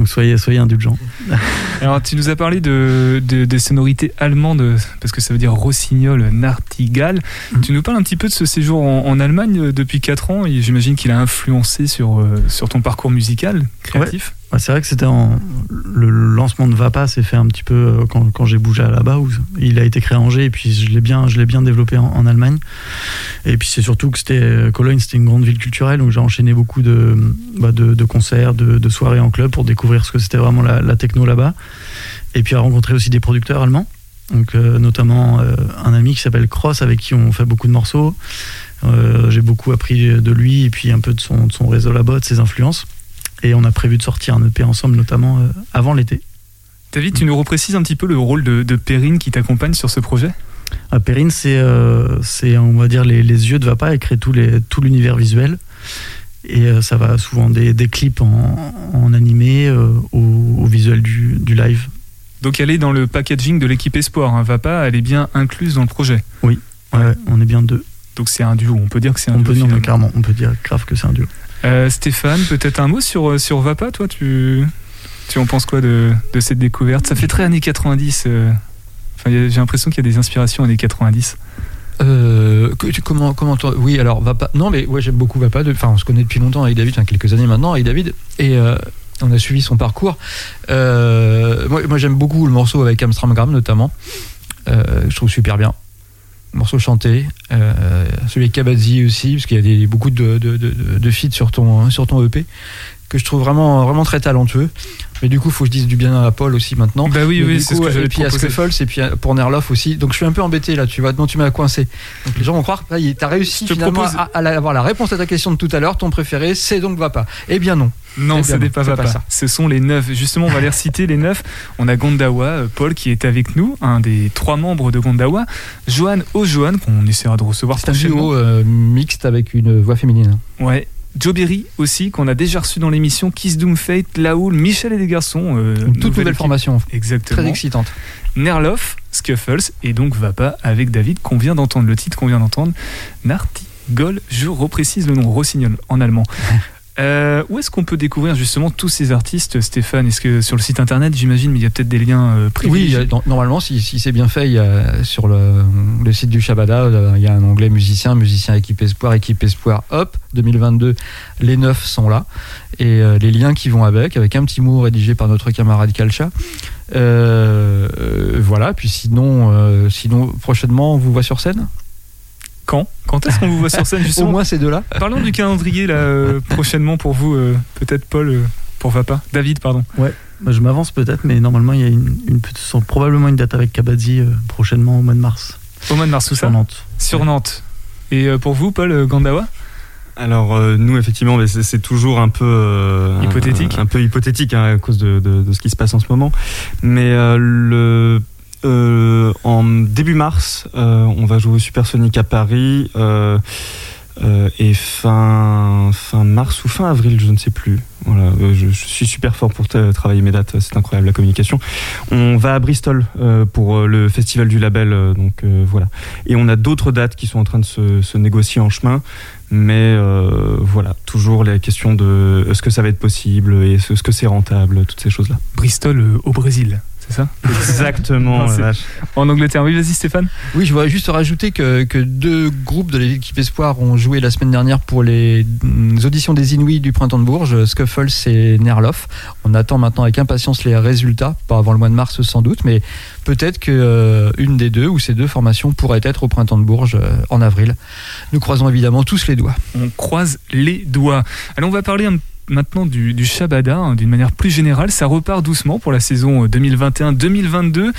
Donc soyez, soyez indulgents. Alors, tu nous as parlé de, de- des sonorités allemandes, parce que ça veut dire rossignol, nartigal. Mhm. Tu nous parles un petit peu de ce séjour en, en Allemagne euh, depuis 4 ans, et j'imagine qu'il a influencé sur, euh, sur ton parcours musical, créatif. Ouais, c'est vrai que c'était le lancement de Vapa s'est fait un petit peu euh, quand, j'ai bougé à là-bas il a été créé à Angers et puis je l'ai bien je l'ai bien développé en, Allemagne. Et puis c'est surtout que c'était euh, Cologne c'était une grande ville culturelle où j'ai enchaîné beaucoup de, bah, de, concerts de, soirées en club pour découvrir ce que c'était vraiment la, techno là-bas. Et puis à rencontrer aussi des producteurs allemands. Donc euh, notamment un ami qui s'appelle Cross avec qui on fait beaucoup de morceaux. J'ai beaucoup appris de lui et puis un peu de son, de son réseau là-bas de ses influences et on a prévu de sortir un EP ensemble, notamment euh, avant l'été. David, tu nous reprécises un petit peu le rôle de, de Perrine qui t'accompagne sur ce projet? Euh, Perrine, c'est, euh, c'est, on va dire, les, les yeux de Vapa, elle crée tout, les, tout l'univers visuel. Et euh, ça va souvent des, des clips en, en animé au, au visuel du, du live. Donc, elle est dans le packaging de l'équipe Espoir. Hein. Vapa, elle est bien incluse dans le projet? Ouais, on est bien deux. Donc, c'est un duo. On peut dire que c'est un On duo. peut, non, mais clairement, on peut dire grave que c'est un duo. Euh, Stéphane, peut-être un mot sur, sur Vapa, toi tu, tu en penses quoi de, de cette découverte? Ça fait très années 90. euh. J'ai l'impression qu'il y a des inspirations années 90. Euh, comment, comment Oui, alors va pas. Non, mais ouais, j'aime beaucoup Vapa. Enfin, on se connaît depuis longtemps avec David, enfin, quelques années maintenant avec David, et euh, on a suivi son parcours. Moi, j'aime beaucoup le morceau avec Amstramgram notamment. Euh, je trouve super bien. Morceau chanté, euh, celui avec Kabadzi aussi, parce qu'il y a des, beaucoup de, de, de, de feats sur ton, sur ton EP que je trouve vraiment, vraiment très talentueux. Mais du coup, il faut que je dise du bien à Paul aussi maintenant. Bah oui, Mais oui, c'est ce que j'allais Et puis à. Scuffles, et puis pour Nerloff aussi. Donc je suis un peu embêté là, tu vois. Non, tu m'as coincé. Donc les gens vont croire que tu as réussi Je finalement propose- à, à avoir la réponse à ta question de tout à l'heure. Ton préféré, c'est donc Vapa. Eh bien non. Non, Eh ce bien n'est pas pas ça. Ce sont les neuf. Justement, on va les reciter, les neuf. On a Gondawa, euh, Paul qui est avec nous, un des trois membres de Gondawa. Johan Ojohan, qu'on essaiera de recevoir C'est un duo euh, mixte avec une voix féminine. Ouais. Joe Berry aussi, qu'on a déjà reçu dans l'émission. Kiss Doom Fate, Laoul, Michel et les garçons. euh, Une toute nouvelle équipe. formation, Exactement. très excitante. Nerloff, Scuffles et donc Vapa avec David qu'on vient d'entendre, le titre qu'on vient d'entendre, Nartigol, je reprécise le nom, Rossignol en allemand. Euh, où est-ce qu'on peut découvrir justement tous ces artistes, Stéphane? Est-ce que sur le site internet, j'imagine, mais il y a peut-être des liens euh, Oui, normalement, si, si c'est bien fait, il y a, sur le, le site du Shabada, euh, il y a un onglet musicien, musicien équipe espoir, équipe espoir, hop, 2022, les neuf sont là. Et euh, les liens qui vont avec, avec un petit mot rédigé par notre camarade Kalcha. Voilà, puis sinon, sinon, prochainement, on vous voit sur scène? Quand Quand est-ce qu'on vous voit sur scène Au justement moins ces deux-là. Parlons du calendrier là, euh, prochainement pour vous, euh, peut-être Paul euh, pour Vapa. David, pardon. Bah, je m'avance peut-être, mais normalement, il y a une, une petite- sans- probablement une date avec Kabadzi euh, prochainement au mois de mars. Au mois de mars, tout ça Sur Nantes. Sur Nantes. Et euh, pour vous, Paul euh, Gandawa Alors euh, nous effectivement, c'est toujours un peu euh, un- Hypothétique. un, peu hypothétique hein, à cause de, de- de ce qui se passe en ce moment. Mais euh, le euh, en début mars, euh, on va jouer au Supersonic à Paris euh, et fin fin mars ou fin avril, je ne sais plus. Voilà, je, suis super fort pour tra- travailler mes dates, c'est incroyable la communication. On va à Bristol pour le festival du label, donc voilà. Et on a d'autres dates qui sont en train de se, négocier en chemin. Mais voilà, toujours les questions de est-ce que ça va être possible et est-ce que c'est rentable, toutes ces choses-là. Bristol au Brésil, c'est ça Exactement. Non, c'est- vache. En Angleterre. Oui, vas-y Stéphane. Oui, je voudrais juste rajouter que, que deux groupes de l'équipe Espoir ont joué la semaine dernière pour les mm, auditions des Inuits du Printemps de Bourges, Scuffles et Nerloff. On attend maintenant avec impatience les résultats, pas avant le mois de mars sans doute, mais peut-être que euh, une des deux ou ces deux formations pourrait être au Printemps de Bourges euh, en avril. Nous croisons évidemment tous les doigts. On croise les doigts. Allez, on va parler un, maintenant du, du Shabada hein, d'une manière plus générale. Ça repart doucement pour la saison euh, 2021-2022.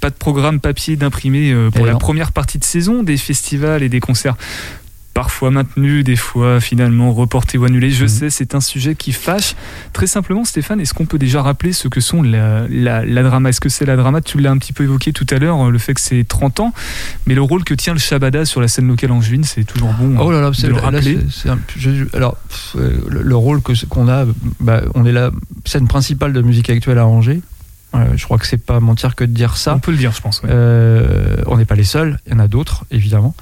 Pas de programme papier d'imprimé euh, pour Eh la non. première partie de saison, des festivals et des concerts parfois maintenus, des fois finalement reportés ou annulés. Je Mhm. sais, c'est un sujet qui fâche. Très simplement, Stéphane, est-ce qu'on peut déjà rappeler ce que sont la, la, la drama? Est-ce que c'est la drama? Tu l'as un petit peu évoqué tout à l'heure, le fait que c'est 30 ans, mais le rôle que tient le Shabada sur la scène locale angevine, c'est toujours bon. Oh là là, c'est de le là, rappeler. un- je- alors pff, euh, le, le rôle qu'on a, bah, on est la scène principale de musique actuelle à Angers. Euh, je crois que c'est pas mentir que de dire ça. On peut le dire, je pense. ouais. Euh, on n'est pas les seuls, il y en a d'autres, évidemment.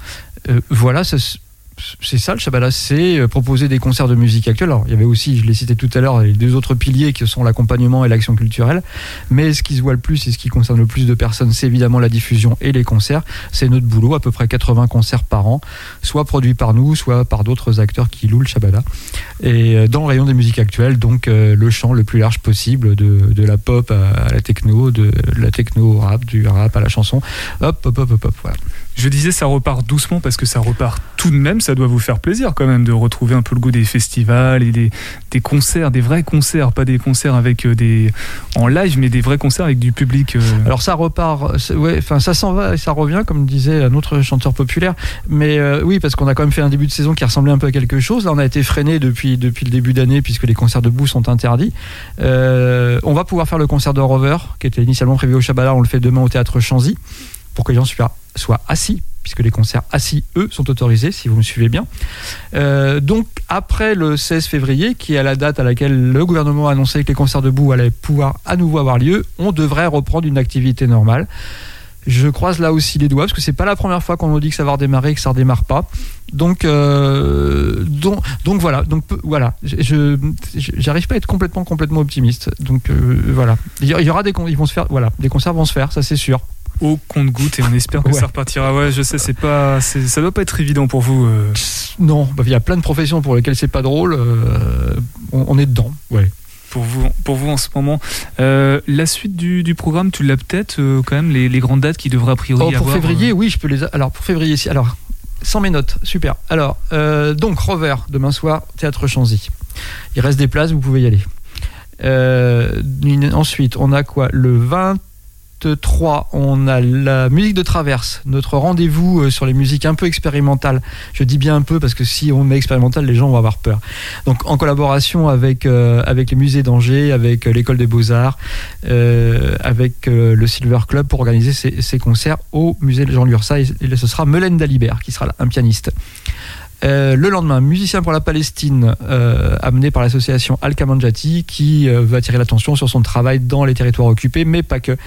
Euh, voilà, ça c'est ça le Shabbat, c'est euh, proposer des concerts de musique actuelle. Alors, il y avait aussi, je l'ai cité tout à l'heure, les deux autres piliers qui sont l'accompagnement et l'action culturelle. Mais ce qui se voit le plus et ce qui concerne le plus de personnes, c'est évidemment la diffusion et les concerts. C'est notre boulot, à peu près 80 concerts par an, soit produits par nous, soit par d'autres acteurs qui louent le Shabbat. Et euh, dans le rayon des musiques actuelles, donc euh, le champ le plus large possible, de, la pop à, à la techno, de la techno au rap, du rap à la chanson. Hop, hop, hop, hop, hop, voilà. Je disais ça repart doucement parce que ça repart tout de même. Ça doit vous faire plaisir quand même de retrouver un peu le goût des festivals et des, des concerts, des vrais concerts, pas des concerts avec euh, des en live, mais des vrais concerts avec du public. euh. Alors ça repart, ouais, enfin ça s'en va et ça revient, comme disait un autre chanteur populaire. Mais euh, oui, parce qu'on a quand même fait un début de saison qui ressemblait un peu à quelque chose. Là, on a été freiné depuis depuis le début d'année puisque les concerts debout sont interdits. Euh, on va pouvoir faire le concert de Rover qui était initialement prévu au Chabala. On le fait demain au théâtre Chanzy pour que les gens soient, assis puisque les concerts assis, eux, sont autorisés, si vous me suivez bien. Euh, donc, après le 16 février, qui est la date à laquelle le gouvernement a annoncé que les concerts debout allaient pouvoir à nouveau avoir lieu, on devrait reprendre une activité normale. Je croise là aussi les doigts parce que c'est pas la première fois qu'on nous dit que ça va redémarrer et que ça redémarre pas. Donc, euh, donc, voilà. Donc voilà. Je, j'arrive pas à être complètement complètement optimiste. Donc euh, voilà. Il y, aura des ils vont se faire. Voilà, des concerts vont se faire, ça c'est sûr. Au compte-goutte et on espère que Ouais. ça repartira. Ouais, je sais, c'est pas, c'est- ça doit pas être évident pour vous. euh. Non, bah, il y a plein de professions pour lesquelles c'est pas drôle. euh, on, on est dedans. Ouais. pour vous, pour vous en ce moment. Euh, la suite du, du programme, tu l'as peut-être euh, quand même les, les grandes dates qui devraient a priori Oh, pour avoir, février, euh, oui, je peux les. a- Alors pour février, si. Alors sans mes notes, super. Alors euh, donc Rover demain soir, théâtre Chanzy. Il reste des places, vous pouvez y aller. Euh, une- ensuite, on a quoi? Le 23, on a la musique de traverse, notre rendez-vous euh, sur les musiques un peu expérimentales. Je dis bien un peu parce que si on met expérimental, les gens vont avoir peur. Donc en collaboration avec, euh, avec les musées d'Angers, avec euh, l'école des beaux-arts, avec le Silver Club pour organiser ces, concerts au musée Jean Lursa. Et, ce sera Melaine Dalibert qui sera un pianiste. Euh, le lendemain, musicien pour la Palestine, euh, amené par l'association Al Kamanjati, qui veut attirer l'attention sur son travail dans les territoires occupés, mais pas que,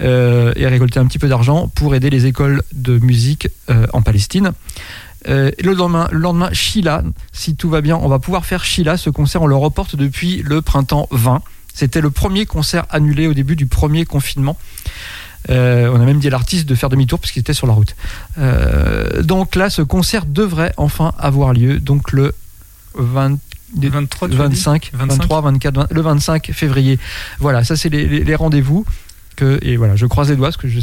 euh, et récolter un petit peu d'argent pour aider les écoles de musique en Palestine. Le lendemain, le lendemain, Sheila, si tout va bien, on va pouvoir faire Sheila. Ce concert, on le reporte depuis le printemps 20. C'était le premier concert annulé au début du premier confinement. Euh, on a même dit à l'artiste de faire demi-tour parce qu'il était sur la route. Euh, donc là, ce concert devrait enfin avoir lieu. Donc le 20, 23, tu as dit 25, 25. 23, 24, 20 le 25 février. Voilà, ça c'est les, les- les rendez-vous. Que, et voilà, je croise les doigts parce que je,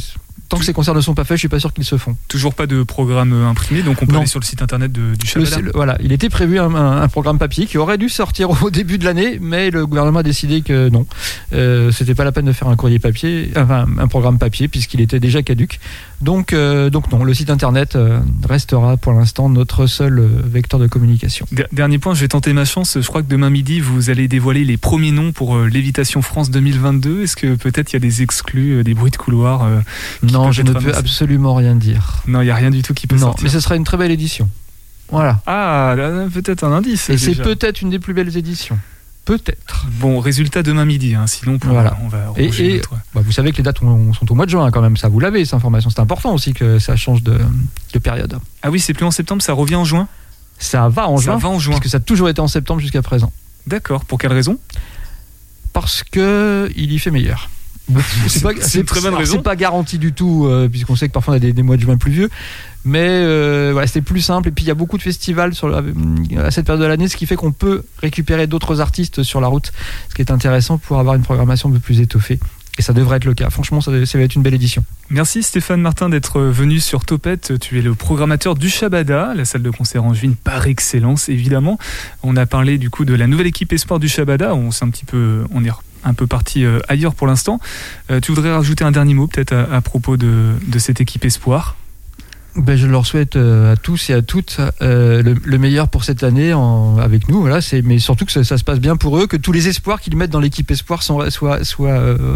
tant que ces concerts ne sont pas faits, je suis pas sûr qu'ils se font. Toujours pas de programme euh, imprimé, donc on peut Non. aller sur le site internet de- du Le- Chabala. le- voilà, il était prévu un, un- un programme papier qui aurait dû sortir au début de l'année, mais le gouvernement a décidé que non, euh, c'était pas la peine de faire un courrier papier, enfin un programme papier puisqu'il était déjà caduque. Donc, euh, donc non, le site internet euh, restera pour l'instant notre seul vecteur de communication. Der- Dernier point, je vais tenter ma chance. Je crois que demain midi, vous allez dévoiler les premiers noms pour Lévitation France 2022. Est-ce que peut-être il y a des exclus, des bruits de couloir euh, qui Non, je ne peux absolument rien dire. Non, il n'y a rien du tout qui peut Non, sortir. mais ce sera une très belle édition. Voilà. Ah, peut-être un indice. Et c'est peut-être une des plus belles éditions. Peut-être. Bon, résultat demain midi. hein, Sinon, pour- Voilà. on va Et- ronger et- notre- Bah, vous savez que les dates ont- sont au mois de juin quand même, ça vous l'avez, cette information. C'est important aussi que ça change de, de période. Ah oui, c'est plus en septembre, ça revient en juin? Ça va en Ça juin, va en juin. parce que ça a toujours été en septembre jusqu'à présent. D'accord. Pour quelle raison? Parce que il y fait meilleur. C'est- c'est une très bonne raison. C'est pas garanti du tout, euh, puisqu'on sait que parfois on a des, des mois de juin pluvieux. Mais euh, voilà, c'est plus simple. Et puis il y a beaucoup de festivals sur, la- à cette période de l'année, ce qui fait qu'on peut récupérer d'autres artistes sur la route, ce qui est intéressant pour avoir une programmation un peu plus étoffée. Et ça devrait être le cas. Franchement, ça, ça va être une belle édition. Merci Stéphane Martin d'être venu sur Topette. Tu es le programmateur du Shabada, la salle de concert angevine par excellence évidemment. On a parlé du coup de la nouvelle équipe espoir du Shabada. On s'est un petit peu, on est un peu parti euh, ailleurs pour l'instant. Euh, tu voudrais rajouter un dernier mot peut-être à, propos de, cette équipe espoir? Ben, je leur souhaite euh, à tous et à toutes le, le meilleur pour cette année avec nous. Mais surtout que ça, se passe bien pour eux, que tous les espoirs qu'ils mettent dans l'équipe espoir soient,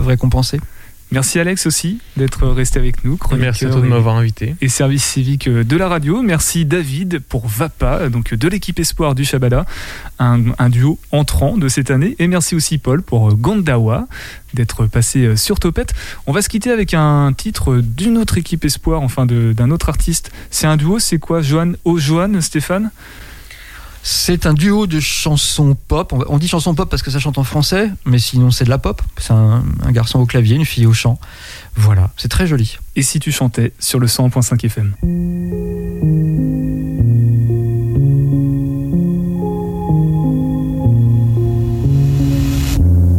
récompensés. Merci Alex aussi d'être resté avec nous. Merci à toi de m'avoir invité. et service civique de la radio. Merci David pour VAPA, donc de l'équipe Espoir du Shabada, un, un duo entrant de cette année. Et merci aussi Paul pour Gondawa d'être passé sur Topette. On va se quitter avec un titre d'une autre équipe Espoir, enfin d'un autre artiste. C'est un duo, c'est quoi Johan? Oh Johan, Stéphane? C'est un duo de chansons pop. On, dit chanson pop parce que ça chante en français, mais sinon c'est de la pop. C'est un, un garçon au clavier, une fille au chant. Voilà, c'est très joli. Et si tu chantais sur le 100.5 FM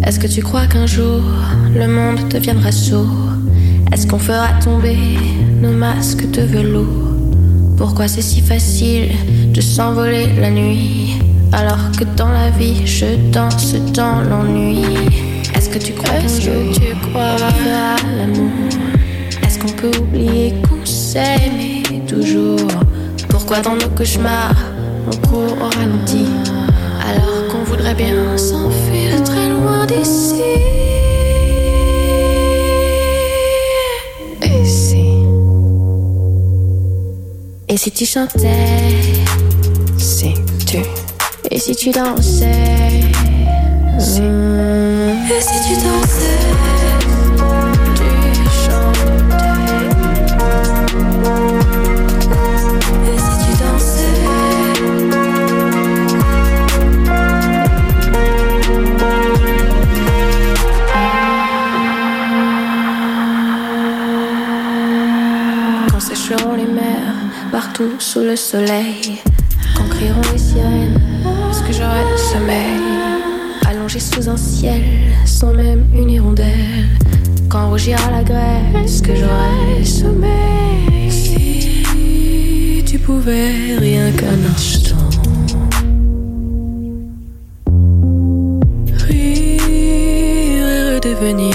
Est-ce que tu crois qu'un jour le monde deviendra sourd Est-ce qu'on fera tomber nos masques de velours? Pourquoi c'est si facile de s'envoler la nuit Alors que dans la vie je danse dans l'ennui? Est-ce que tu crois jour tu crois fera l'amour? Est-ce qu'on peut oublier qu'on s'aimait toujours? Pourquoi dans nos cauchemars on court au ralenti alors qu'on voudrait bien s'enfuir très loin d'ici? Et si tu chantais, si tu, et si tu dansais, si, et si tu dansais, sous le soleil, quand crieront les sirènes, est-ce que j'aurai le sommeil? Allongé sous un ciel sans même une hirondelle, quand rougira la grève, est-ce que j'aurai le sommeil? Si tu pouvais rien qu'un instant. Rire et redevenir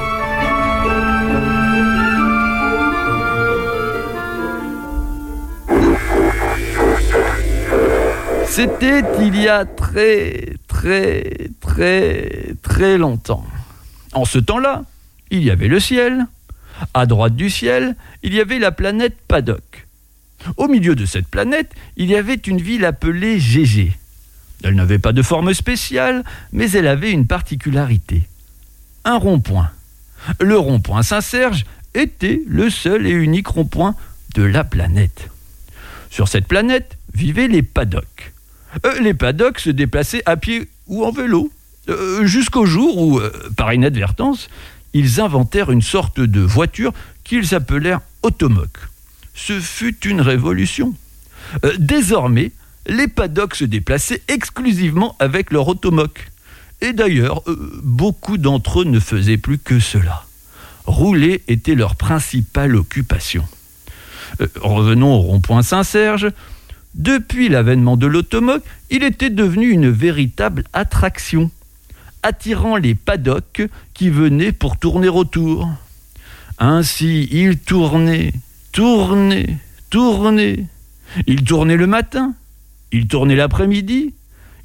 C'était il y a très, très, très, très longtemps. En ce temps-là, il y avait le ciel. À droite du ciel, il y avait la planète Paddock. Au milieu de cette planète, il y avait une ville appelée Gégé. Elle n'avait pas de forme spéciale, mais elle avait une particularité. Un rond-point. Le rond-point Saint-Serge était le seul et unique rond-point de la planète. Sur cette planète vivaient les paddocks. Euh, les paddocks se déplaçaient à pied ou en vélo, Euh, Jusqu'au jour où, euh, par inadvertance, ils inventèrent une sorte de voiture qu'ils appelèrent automoque. Ce fut une révolution. Désormais, les paddocks se déplaçaient exclusivement avec leur automoque. Et d'ailleurs, beaucoup d'entre eux ne faisaient plus que cela. Rouler était leur principale occupation. Revenons au rond-point Saint-Serge. Depuis l'avènement de l'automoque, il était devenu une véritable attraction, attirant les paddocks qui venaient pour tourner autour. Ainsi, il tournait, tournait, tournait. Il tournait le matin, il tournait l'après-midi,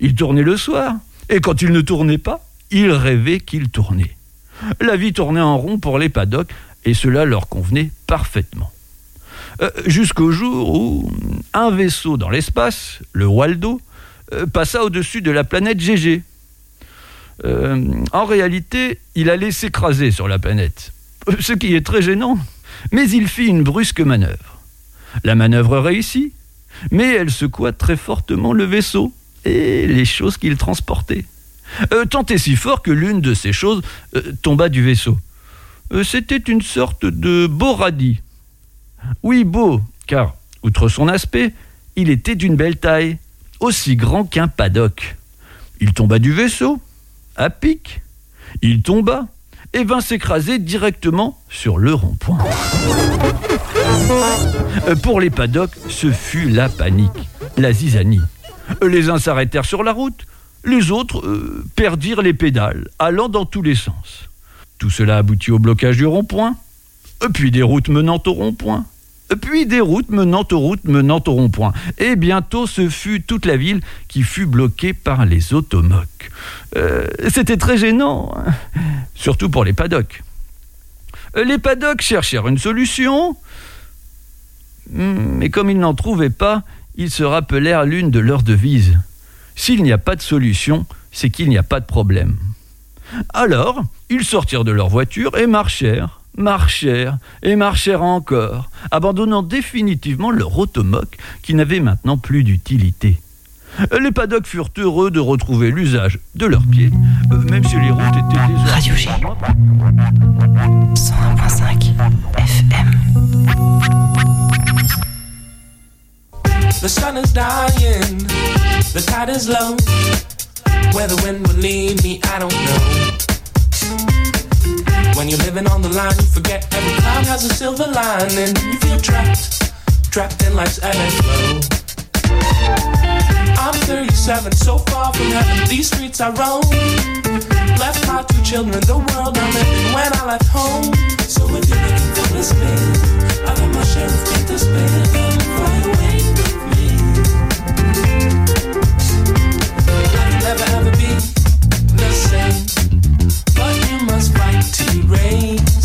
il tournait le soir. Et quand il ne tournait pas, il rêvait qu'il tournait. La vie tournait en rond pour les paddocks et cela leur convenait parfaitement. Euh, Jusqu'au jour où un vaisseau dans l'espace, le Waldo, euh, passa au-dessus de la planète GG. Euh, en réalité, il allait s'écraser sur la planète, ce qui est très gênant. Mais il fit une brusque manœuvre. La manœuvre réussit, mais elle secoua très fortement le vaisseau et les choses qu'il transportait. Euh, tant et si fort que l'une de ces choses euh, tomba du vaisseau. Euh, C'était une sorte de beau radis. Oui, beau, car, outre son aspect, il était d'une belle taille, aussi grand qu'un paddock. Il tomba du vaisseau, à pic. Il tomba et vint s'écraser directement sur le rond-point. Euh, Pour les paddocks, ce fut la panique, la zizanie. Euh, Les uns s'arrêtèrent sur la route, les autres euh, perdirent les pédales, allant dans tous les sens. Tout cela aboutit au blocage du rond-point, puis des routes menant au rond-point, puis des routes menant aux routes menant au rond-point. Et bientôt, ce fut toute la ville qui fut bloquée par les automoques. Euh, C'était très gênant, hein, surtout pour les paddocks. Euh, Les paddocks cherchèrent une solution, Hmm, mais comme ils n'en trouvaient pas, ils se rappelèrent l'une de leurs devises. S'il n'y a pas de solution, c'est qu'il n'y a pas de problème. Alors, ils sortirent de leur voiture et marchèrent, marchèrent et marchèrent encore, abandonnant définitivement leur automoque qui n'avait maintenant plus d'utilité. Les paddocks furent heureux de retrouver l'usage de leurs pieds, euh, même si les routes étaient désolées. Radio G. 101.5 FM. The sun is dying, the tide is low. Where the wind will lead me, I don't know. When you're living on the line, you forget every cloud has a silver lining. You feel trapped, trapped in life's ebb and flow. I'm 37, so far from heaven. These streets I roam. Left my two children, the world I'm living when I left home. So if you're looking for man, I got my share of to spare. rain.